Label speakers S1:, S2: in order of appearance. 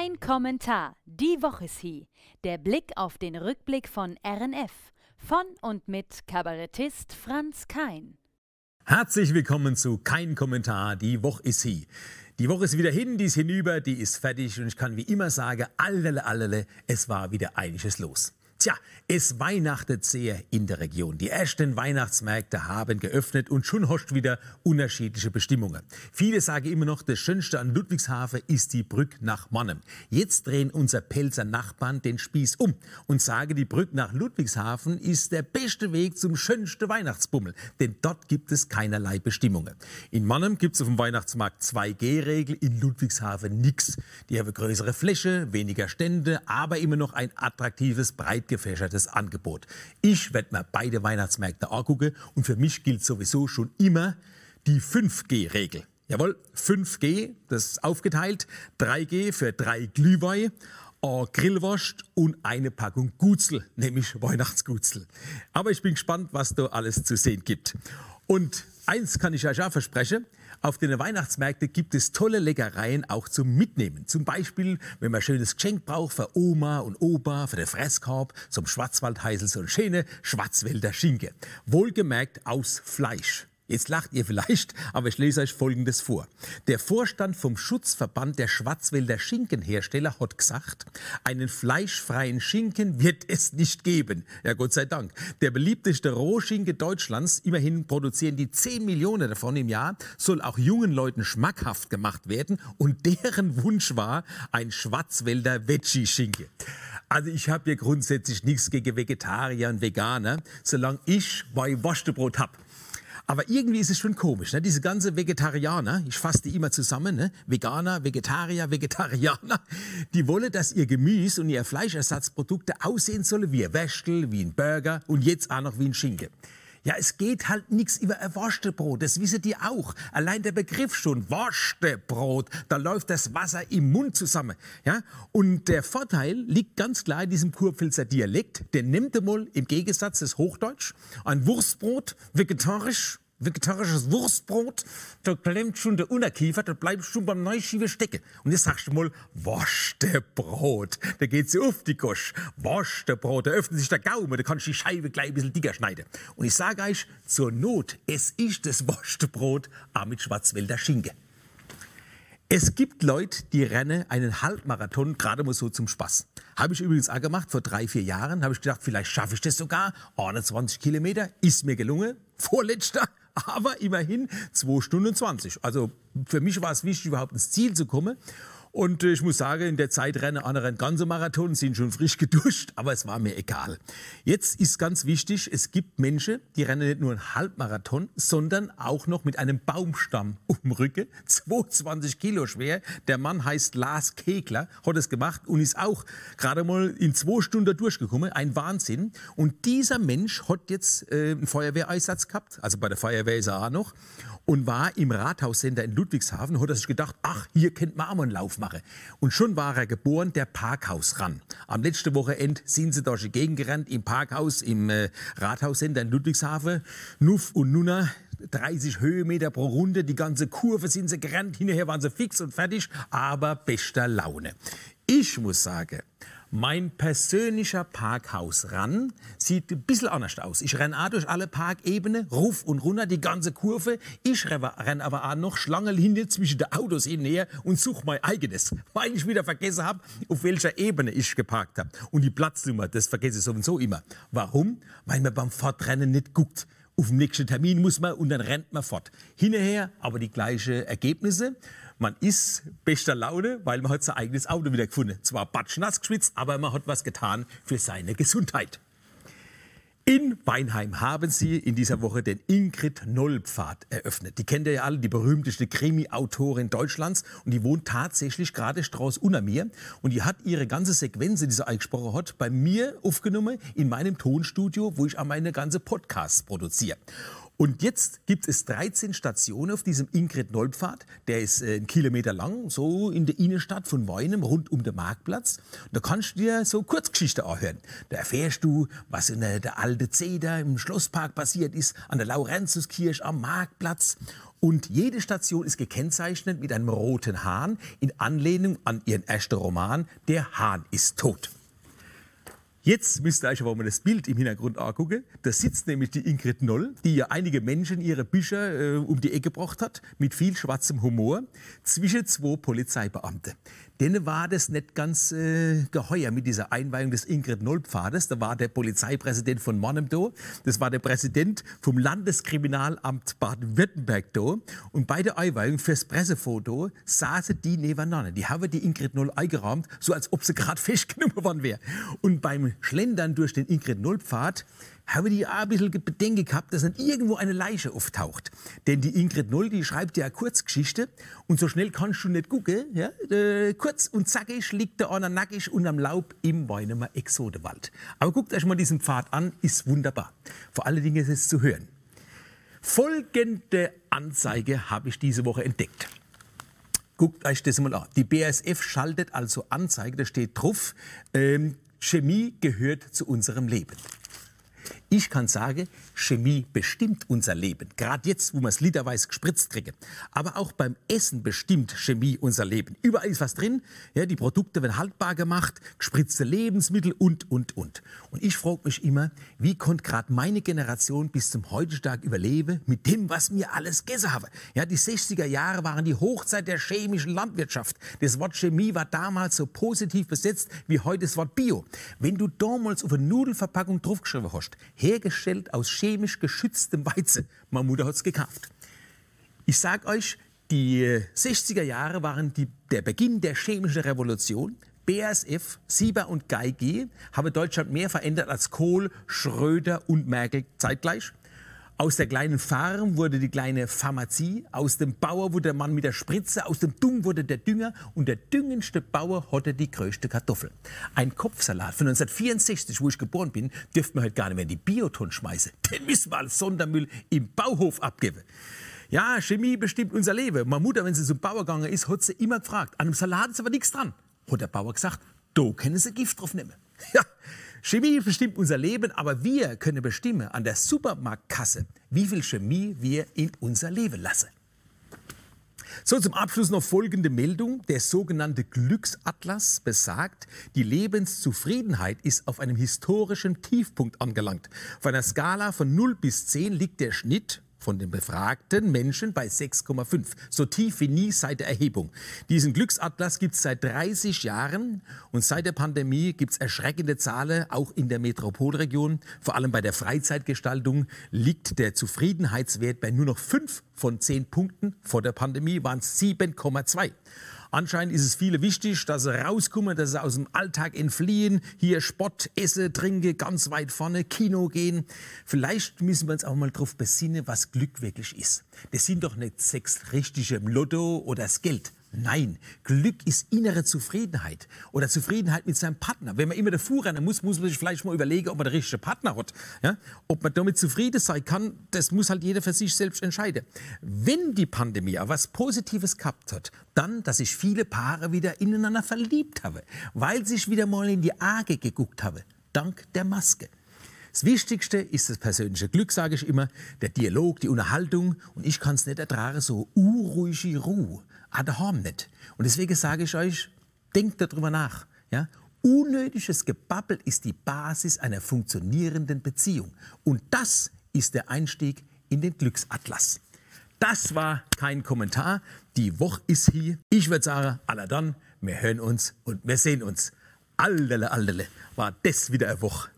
S1: Kein Kommentar. Die Woche ist hier. Der Blick auf den Rückblick von RNF. Von und mit Kabarettist Franz Kein.
S2: Herzlich willkommen zu Kein Kommentar. Die Woche ist hier. Die Woche ist wieder hin, die ist hinüber, die ist fertig und ich kann wie immer sagen, allele, allele, es war wieder einiges los. Tja, es weihnachtet sehr in der Region. Die ersten Weihnachtsmärkte haben geöffnet und schon hast wieder unterschiedliche Bestimmungen. Viele sagen immer noch, das Schönste an Ludwigshafen ist die Brücke nach Monnem. Jetzt drehen unser Pelzer Nachbarn den Spieß um und sagen, die Brücke nach Ludwigshafen ist der beste Weg zum schönsten Weihnachtsbummel, denn dort gibt es keinerlei Bestimmungen. In Monnem gibt es auf dem Weihnachtsmarkt 2G-Regel, in Ludwigshafen nix. Die haben größere Fläche, weniger Stände, aber immer noch ein attraktives, breit gefächertes Angebot. Ich werde mir beide Weihnachtsmärkte angucken und für mich gilt sowieso schon immer die 5G-Regel. Jawohl, 5G, das ist aufgeteilt. 3G für drei Glühwein, eine Grillwurst und eine Packung Gutzel, nämlich Weihnachtsgutzel. Aber ich bin gespannt, was da alles zu sehen gibt. Und eins kann ich euch auch versprechen, auf den Weihnachtsmärkten gibt es tolle Leckereien auch zum Mitnehmen. Zum Beispiel, wenn man ein schönes Geschenk braucht für Oma und Opa, für den Fresskorb, zum Schwarzwald heißel so ein schöne Schwarzwälder Schinke. Wohlgemerkt aus Fleisch. Jetzt lacht ihr vielleicht, aber ich lese euch Folgendes vor. Der Vorstand vom Schutzverband der Schwarzwälder Schinkenhersteller hat gesagt, einen fleischfreien Schinken wird es nicht geben. Ja, Gott sei Dank. Der beliebteste Rohschinken Deutschlands, immerhin produzieren die 10 Millionen davon im Jahr, soll auch jungen Leuten schmackhaft gemacht werden und deren Wunsch war ein Schwarzwälder Veggie-Schinken. Also ich habe ja grundsätzlich nichts gegen Vegetarier und Veganer, solange ich mein Wurstebrot hab. Aber irgendwie ist es schon komisch, ne? diese ganze Vegetarianer, ich fasse die immer zusammen, ne? Veganer, Vegetarier, Vegetarianer, die wollen, dass ihr Gemüse und ihr Fleischersatzprodukte aussehen sollen wie ein Wäschel, wie ein Burger und jetzt auch noch wie ein Schinken. Ja, es geht halt nichts über ein Wurstebrot, das wissen die auch. Allein der Begriff schon, Wurstebrot, da läuft das Wasser im Mund zusammen. Ja? Und der Vorteil liegt ganz klar in diesem Kurpfälzer Dialekt. Der nimmt mal im Gegensatz des Hochdeutsch ein Wurstbrot, vegetarisch, vegetarisches Wurstbrot, da klemmt schon der Unterkiefer, da bleibst schon beim Neuschiebe stecken. Und jetzt sagst du mal, Wurstebrot. Da geht sie auf die Gosch. Wurstebrot, da öffnet sich der Gaumen, da kannst du die Scheibe gleich ein bisschen dicker schneiden. Und ich sage euch, zur Not, es ist das Wurstebrot, auch mit Schwarzwälder Schinken. Es gibt Leute, die rennen einen Halbmarathon gerade mal so zum Spaß. Habe ich übrigens auch gemacht vor drei, vier Jahren. Habe ich gedacht, vielleicht schaffe ich das sogar. 21 Kilometer ist mir gelungen. Vorletzter aber immerhin 2 Stunden 20. Also für mich war es wichtig, überhaupt ins Ziel zu kommen. Und äh, ich muss sagen, in der Zeit rennen andere ganze Marathon, sind schon frisch geduscht, aber es war mir egal. Jetzt ist ganz wichtig, es gibt Menschen, die rennen nicht nur einen Halbmarathon, sondern auch noch mit einem Baumstamm um Rücken, 22 Kilo schwer. Der Mann heißt Lars Kegler, hat es gemacht und ist auch gerade mal in zwei Stunden durchgekommen. Ein Wahnsinn. Und dieser Mensch hat jetzt äh, einen Feuerwehreinsatz gehabt, also bei der Feuerwehr ist er auch noch und war im Rathaussender in Ludwigshafen, hat er sich gedacht, ach, hier kennt man auch mal einen Lauf machen. Und schon war er geboren, der Parkhaus ran. Am letzten Wochenende sind sie durch die Gegend gerannt, im Parkhaus, im äh, Rathaussender in Ludwigshafen. Nuff und Nunna, 30 Höhenmeter pro Runde, die ganze Kurve sind sie gerannt, hinterher waren sie fix und fertig, aber bester Laune. Ich muss sagen, mein persönlicher Parkhaus ran sieht ein bisschen anders aus. Ich renne auch durch alle Parkebene, ruf und runter die ganze Kurve. Ich renne aber auch noch Schlangenlinie zwischen den Autos hin her und suche mein eigenes, weil ich wieder vergessen habe, auf welcher Ebene ich geparkt habe. Und die Platznummer, das vergesse ich sowieso immer. Warum? Weil man beim Fortrennen nicht guckt auf den nächsten Termin muss man und dann rennt man fort. Hinterher aber die gleichen Ergebnisse. Man ist bester Laune, weil man hat sein eigenes Auto wieder gefunden. Zwar batschnass geschwitzt, aber man hat was getan für seine Gesundheit. In Weinheim haben sie in dieser Woche den Ingrid Noll-Pfad eröffnet. Die kennt ihr ja alle, die berühmteste Krimi-Autorin Deutschlands. Und die wohnt tatsächlich gerade Strauß unter mir. Und die hat ihre ganze Sequenz, die sie eingesprochen hat, bei mir aufgenommen in meinem Tonstudio, wo ich auch meine ganze Podcasts produziere. Und jetzt gibt es 13 Stationen auf diesem Ingrid-Noll-Pfad. Der ist äh, einen Kilometer lang, so in der Innenstadt von Weinem, rund um den Marktplatz. Und da kannst du dir so Kurzgeschichten anhören. Da erfährst du, was in der, der alte Zeder im Schlosspark passiert ist, an der Laurentiuskirche, am Marktplatz. Und jede Station ist gekennzeichnet mit einem roten Hahn in Anlehnung an ihren ersten Roman Der Hahn ist tot. Jetzt müsst ihr euch aber mal das Bild im Hintergrund angucken. Da sitzt nämlich die Ingrid Noll, die ja einige Menschen ihre Bücher äh, um die Ecke gebracht hat, mit viel schwarzem Humor, zwischen zwei Polizeibeamte. Denen war das nicht ganz äh, geheuer mit dieser Einweihung des Ingrid Noll-Pfades. Da war der Polizeipräsident von Monnem da, das war der Präsident vom Landeskriminalamt Baden-Württemberg da. Und bei der Einweihung fürs Pressefoto saßen die nebeneinander. Die haben die Ingrid Noll eingerahmt, so als ob sie gerade festgenommen worden wäre. Und beim Schlendern durch den Ingrid Noll-Pfad habe ich auch ein bisschen Bedenken gehabt, dass dann irgendwo eine Leiche auftaucht. Denn die Ingrid Noll, die schreibt ja eine Kurzgeschichte und so schnell kannst du nicht gucken. Ja? Äh, kurz und zackig liegt der einer nackig unterm Laub im Weinemer Exodewald. Aber guckt euch mal diesen Pfad an, ist wunderbar. Vor allen Dingen ist es zu hören. Folgende Anzeige habe ich diese Woche entdeckt. Guckt euch das mal an. Die BASF schaltet also Anzeige, da steht drauf, ähm, Chemie gehört zu unserem Leben. Ich kann sagen, Chemie bestimmt unser Leben. Gerade jetzt, wo wir es literweise gespritzt kriegen. Aber auch beim Essen bestimmt Chemie unser Leben. Überall ist was drin. Ja, die Produkte werden haltbar gemacht, gespritzte Lebensmittel und, und, und. Und ich frage mich immer, wie konnte gerade meine Generation bis zum heutigen Tag überleben mit dem, was mir alles gegessen habe. Ja, die 60er Jahre waren die Hochzeit der chemischen Landwirtschaft. Das Wort Chemie war damals so positiv besetzt wie heute das Wort Bio. Wenn du damals auf eine Nudelverpackung draufgeschrieben hast, hergestellt aus chemisch geschütztem Weizen. Meine Mutter hat es gekauft. Ich sage euch, die 60er Jahre waren die, der Beginn der chemischen Revolution. BASF, Sieber und GEIG haben Deutschland mehr verändert als Kohl, Schröder und Merkel zeitgleich. Aus der kleinen Farm wurde die kleine Pharmazie, aus dem Bauer wurde der Mann mit der Spritze, aus dem Dung wurde der Dünger und der düngendste Bauer hatte die größte Kartoffel. Ein Kopfsalat von 1964, wo ich geboren bin, dürfte man heute gar nicht mehr in die Bioton schmeißen. Den müssen wir als Sondermüll im Bauhof abgeben. Ja, Chemie bestimmt unser Leben. Meine Mutter, wenn sie zum Bauer gegangen ist, hat sie immer gefragt, an einem Salat ist aber nichts dran. Hat der Bauer gesagt, da können sie Gift drauf nehmen. Ja, Chemie bestimmt unser Leben, aber wir können bestimmen an der Supermarktkasse, wie viel Chemie wir in unser Leben lassen. So, zum Abschluss noch folgende Meldung. Der sogenannte Glücksatlas besagt, die Lebenszufriedenheit ist auf einem historischen Tiefpunkt angelangt. Auf einer Skala von 0 bis 10 liegt der Schnitt von den befragten Menschen bei 6,5. So tief wie nie seit der Erhebung. Diesen Glücksatlas gibt es seit 30 Jahren und seit der Pandemie gibt es erschreckende Zahlen, auch in der Metropolregion. Vor allem bei der Freizeitgestaltung liegt der Zufriedenheitswert bei nur noch 5 von 10 Punkten. Vor der Pandemie waren es 7,2. Anscheinend ist es viele wichtig, dass sie rauskommen, dass sie aus dem Alltag entfliehen, hier Sport, Essen, Trinken, ganz weit vorne, Kino gehen. Vielleicht müssen wir uns auch mal darauf besinnen, was Glück wirklich ist. Das sind doch nicht sechs richtige Lotto oder das Geld. Nein, Glück ist innere Zufriedenheit oder Zufriedenheit mit seinem Partner. Wenn man immer davor rennen muss, muss man sich vielleicht mal überlegen, ob man den richtigen Partner hat. Ja? Ob man damit zufrieden sein kann, das muss halt jeder für sich selbst entscheiden. Wenn die Pandemie auch was Positives gehabt hat, dann, dass sich viele Paare wieder ineinander verliebt haben, weil sich wieder mal in die Arge geguckt haben, dank der Maske. Das Wichtigste ist das persönliche Glück, sage ich immer, der Dialog, die Unterhaltung. Und ich kann es nicht ertragen, so unruhige Ruhe ah, daheim nicht. Und deswegen sage ich euch, denkt darüber nach. Ja? Unnötiges Gebabbel ist die Basis einer funktionierenden Beziehung. Und das ist der Einstieg in den Glücksatlas. Das war kein Kommentar. Die Woche ist hier. Ich würde sagen, aller dann, wir hören uns und wir sehen uns. Allele, allele, war das wieder eine Woche.